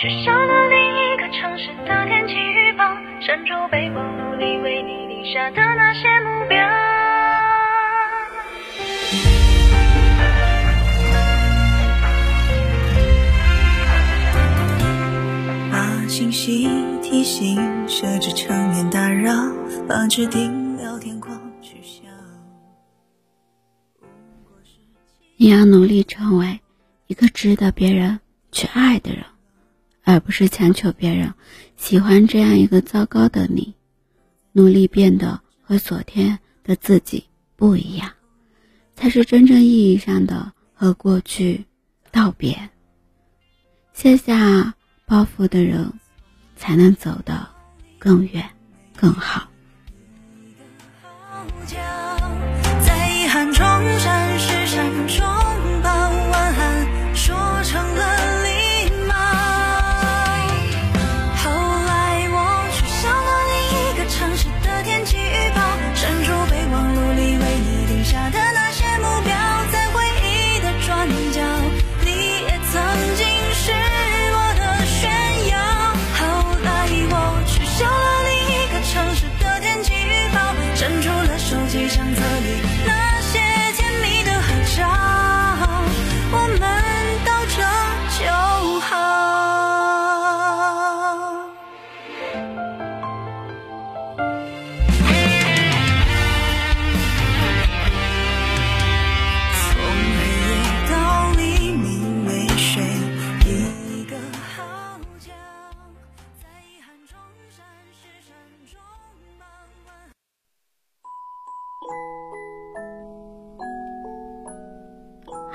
取消了另一个城市的天气预报，删除备忘录里为你定下的那些目标。把信息提醒设置成免打扰，把指定聊天框取消。你要努力成为一个值得别人去爱的人，而不是强求别人喜欢这样一个糟糕的你。努力变得和昨天的自己不一样，才是真正意义上的和过去道别。卸下包袱的人，才能走得更远、更好。在遗憾中闪失闪中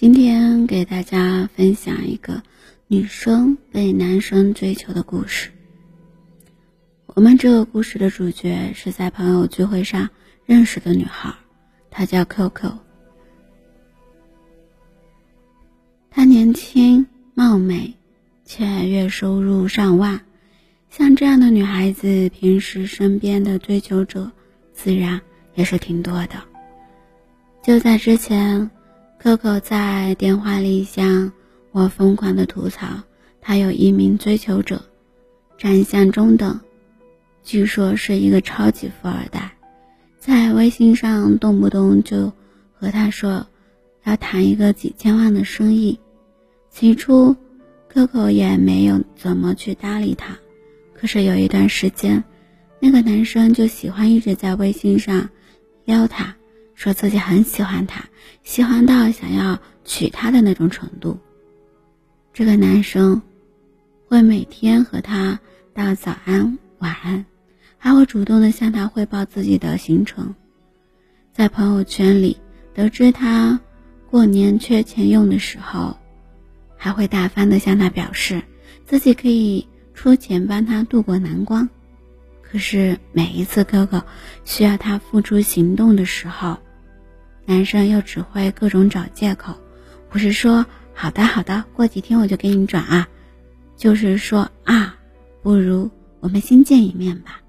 今天给大家分享一个女生被男生追求的故事。我们这个故事的主角是在朋友聚会上认识的女孩，她叫 Coco。她年轻貌美，且月收入上万。像这样的女孩子，平时身边的追求者自然也是挺多的。就在之前。Coco 在电话里向我疯狂的吐槽，他有一名追求者，长相中等，据说是一个超级富二代，在微信上动不动就和他说要谈一个几千万的生意。起初，Coco 也没有怎么去搭理他，可是有一段时间，那个男生就喜欢一直在微信上撩他。说自己很喜欢他，喜欢到想要娶她的那种程度。这个男生会每天和她道早安、晚安，还会主动的向她汇报自己的行程。在朋友圈里得知他过年缺钱用的时候，还会大方的向他表示自己可以出钱帮他度过难关。可是每一次哥哥需要他付出行动的时候，男生又只会各种找借口，不是说好的好的，过几天我就给你转啊，就是说啊，不如我们先见一面吧。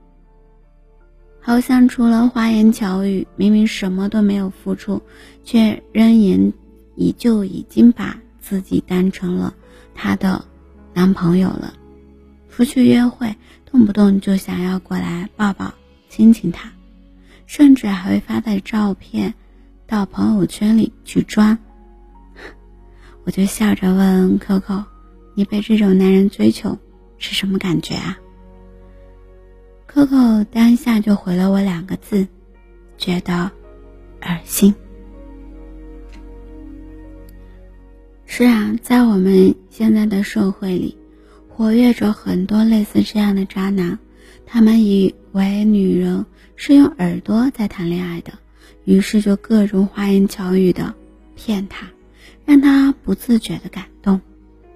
好像除了花言巧语，明明什么都没有付出，却仍然已就已经把自己当成了他的男朋友了。出去约会，动不动就想要过来抱抱亲亲他，甚至还会发带照片。到朋友圈里去装，我就笑着问 Coco：“ 你被这种男人追求是什么感觉啊？”Coco 当下就回了我两个字：“觉得恶心。”是啊，在我们现在的社会里，活跃着很多类似这样的渣男，他们以为女人是用耳朵在谈恋爱的。于是就各种花言巧语的骗他，让他不自觉的感动。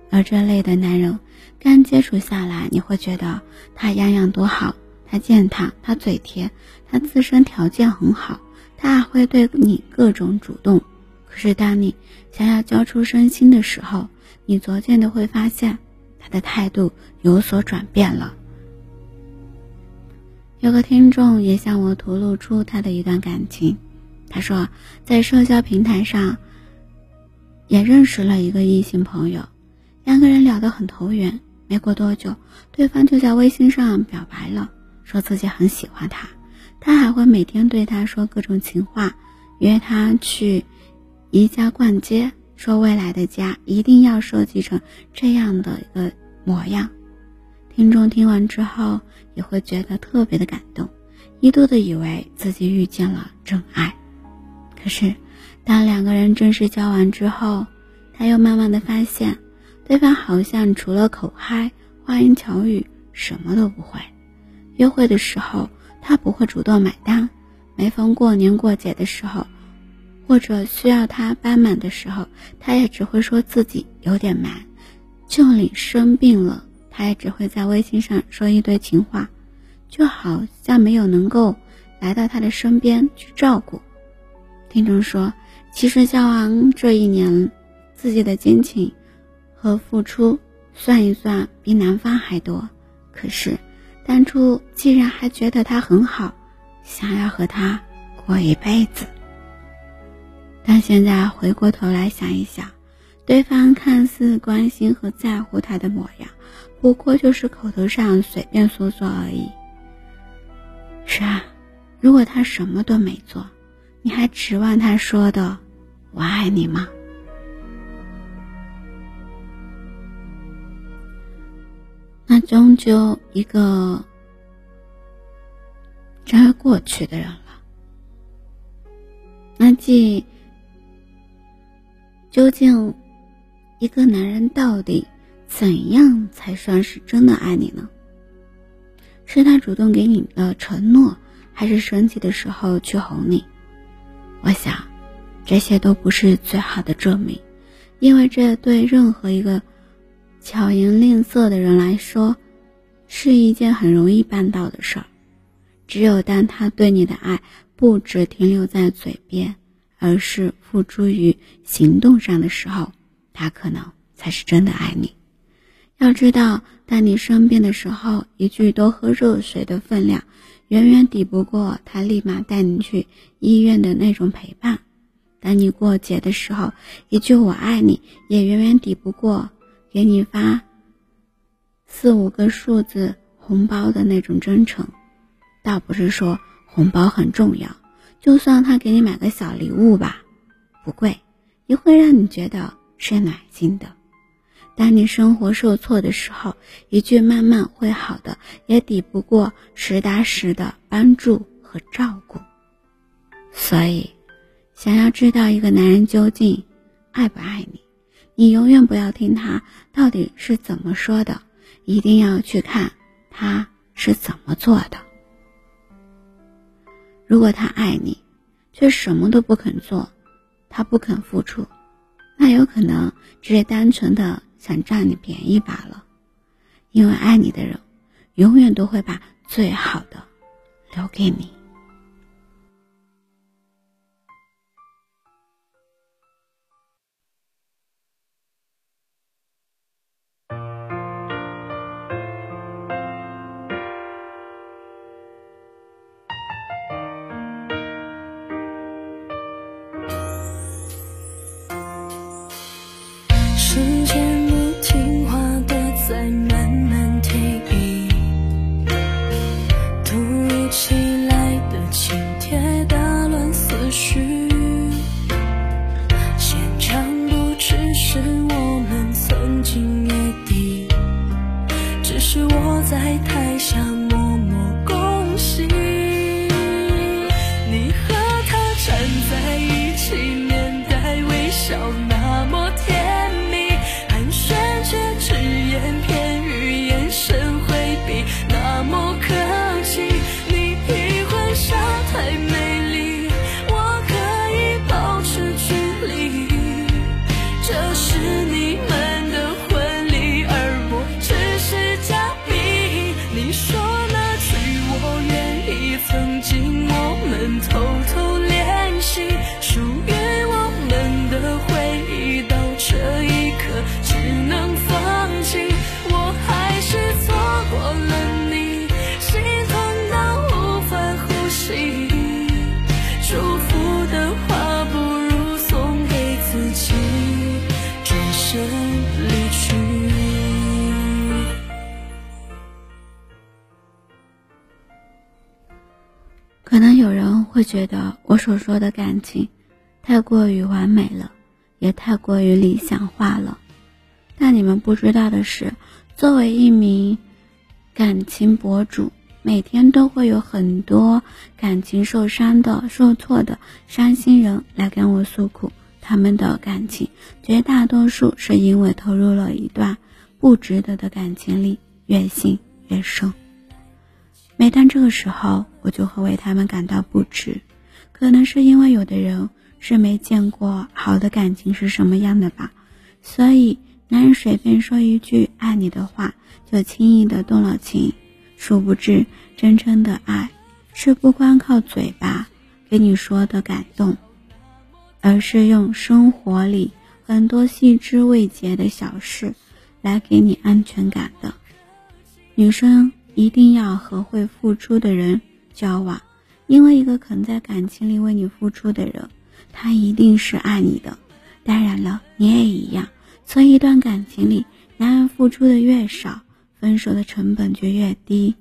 而这类的男人，刚接触下来，你会觉得他样样都好，他健谈，他嘴甜，他自身条件很好，他还会对你各种主动。可是当你想要交出身心的时候，你逐渐的会发现，他的态度有所转变了。有个听众也向我吐露出他的一段感情，他说在社交平台上也认识了一个异性朋友，两个人聊得很投缘。没过多久，对方就在微信上表白了，说自己很喜欢他，他还会每天对他说各种情话，约他去宜家逛街。说未来的家一定要设计成这样的一个模样，听众听完之后也会觉得特别的感动，一度的以为自己遇见了真爱。可是，当两个人正式交往之后，他又慢慢的发现，对方好像除了口嗨、花言巧语，什么都不会。约会的时候，他不会主动买单；每逢过年过节的时候。或者需要他帮忙的时候，他也只会说自己有点忙；就你生病了，他也只会在微信上说一堆情话，就好像没有能够来到他的身边去照顾。听众说，其实肖昂这一年，自己的金钱和付出算一算比男方还多，可是当初既然还觉得他很好，想要和他过一辈子。但现在回过头来想一想，对方看似关心和在乎他的模样，不过就是口头上随便说说而已。是啊，如果他什么都没做，你还指望他说的“我爱你”吗？那终究一个将要过去的人了。那既。究竟，一个男人到底怎样才算是真的爱你呢？是他主动给你的承诺，还是生气的时候去哄你？我想，这些都不是最好的证明，因为这对任何一个巧言令色的人来说，是一件很容易办到的事儿。只有当他对你的爱不只停留在嘴边。而是付诸于行动上的时候，他可能才是真的爱你。要知道，当你生病的时候，一句多喝热水的分量，远远抵不过他立马带你去医院的那种陪伴；当你过节的时候，一句我爱你，也远远抵不过给你发四五个数字红包的那种真诚。倒不是说红包很重要。就算他给你买个小礼物吧，不贵，也会让你觉得是暖心的。当你生活受挫的时候，一句“慢慢会好的”也抵不过实打实的帮助和照顾。所以，想要知道一个男人究竟爱不爱你，你永远不要听他到底是怎么说的，一定要去看他是怎么做的。如果他爱你，却什么都不肯做，他不肯付出，那有可能只是单纯的想占你便宜罢了。因为爱你的人，永远都会把最好的留给你。会觉得我所说的感情太过于完美了，也太过于理想化了。但你们不知道的是，作为一名感情博主，每天都会有很多感情受伤的、受挫的伤心人来跟我诉苦。他们的感情绝大多数是因为投入了一段不值得的感情里，越陷越深。每当这个时候，我就会为他们感到不值。可能是因为有的人是没见过好的感情是什么样的吧，所以男人随便说一句爱你的话，就轻易的动了情。殊不知，真正的爱是不光靠嘴巴给你说的感动，而是用生活里很多细枝未节的小事来给你安全感的。女生。一定要和会付出的人交往，因为一个肯在感情里为你付出的人，他一定是爱你的。当然了，你也一样。从一段感情里，男人付出的越少，分手的成本就越低。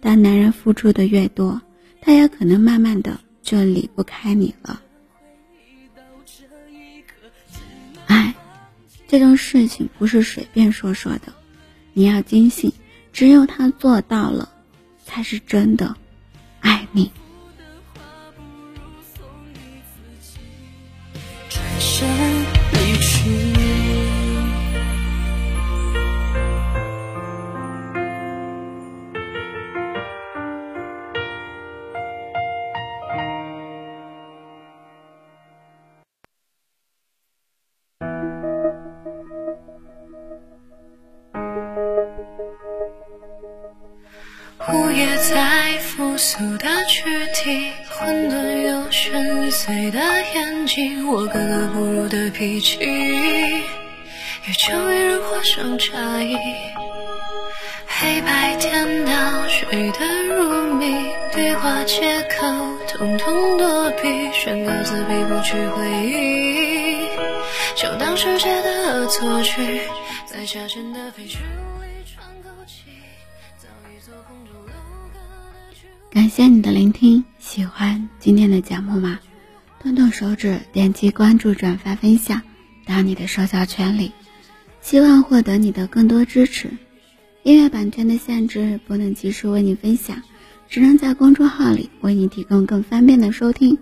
但男人付出的越多，他也可能慢慢的就离不开你了。这种事情不是随便说说的，你要坚信，只有他做到了，才是真的爱你。深邃的眼睛，我格格不入的脾气，越久越让火上差异。黑白颠倒睡得入迷，对话借口统统躲避，宣告自闭不去回忆，就当世界的恶作剧，在下沉的废墟感谢你的聆听，喜欢今天的节目吗？动动手指，点击关注、转发、分享到你的社交圈里，希望获得你的更多支持。音乐版权的限制，不能及时为你分享，只能在公众号里为你提供更方便的收听。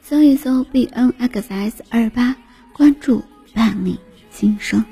搜一搜 b n x s 二八，关注伴你心声。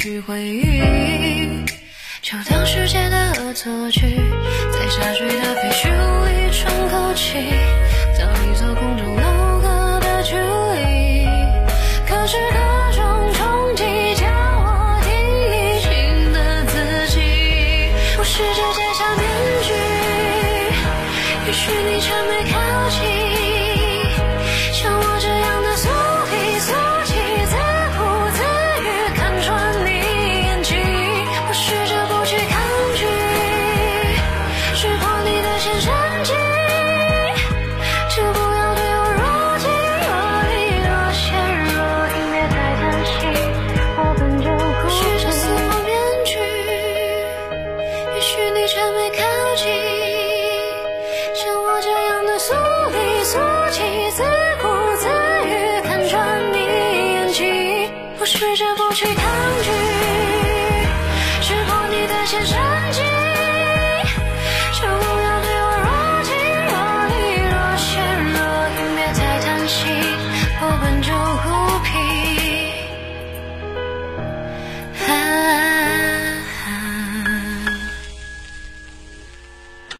去回忆，就当世界的恶作剧，在下坠的废墟里喘口气，找一座空中楼阁的距离。可是各种冲击叫我提醒的自己，我试着摘下面具，也许你却没看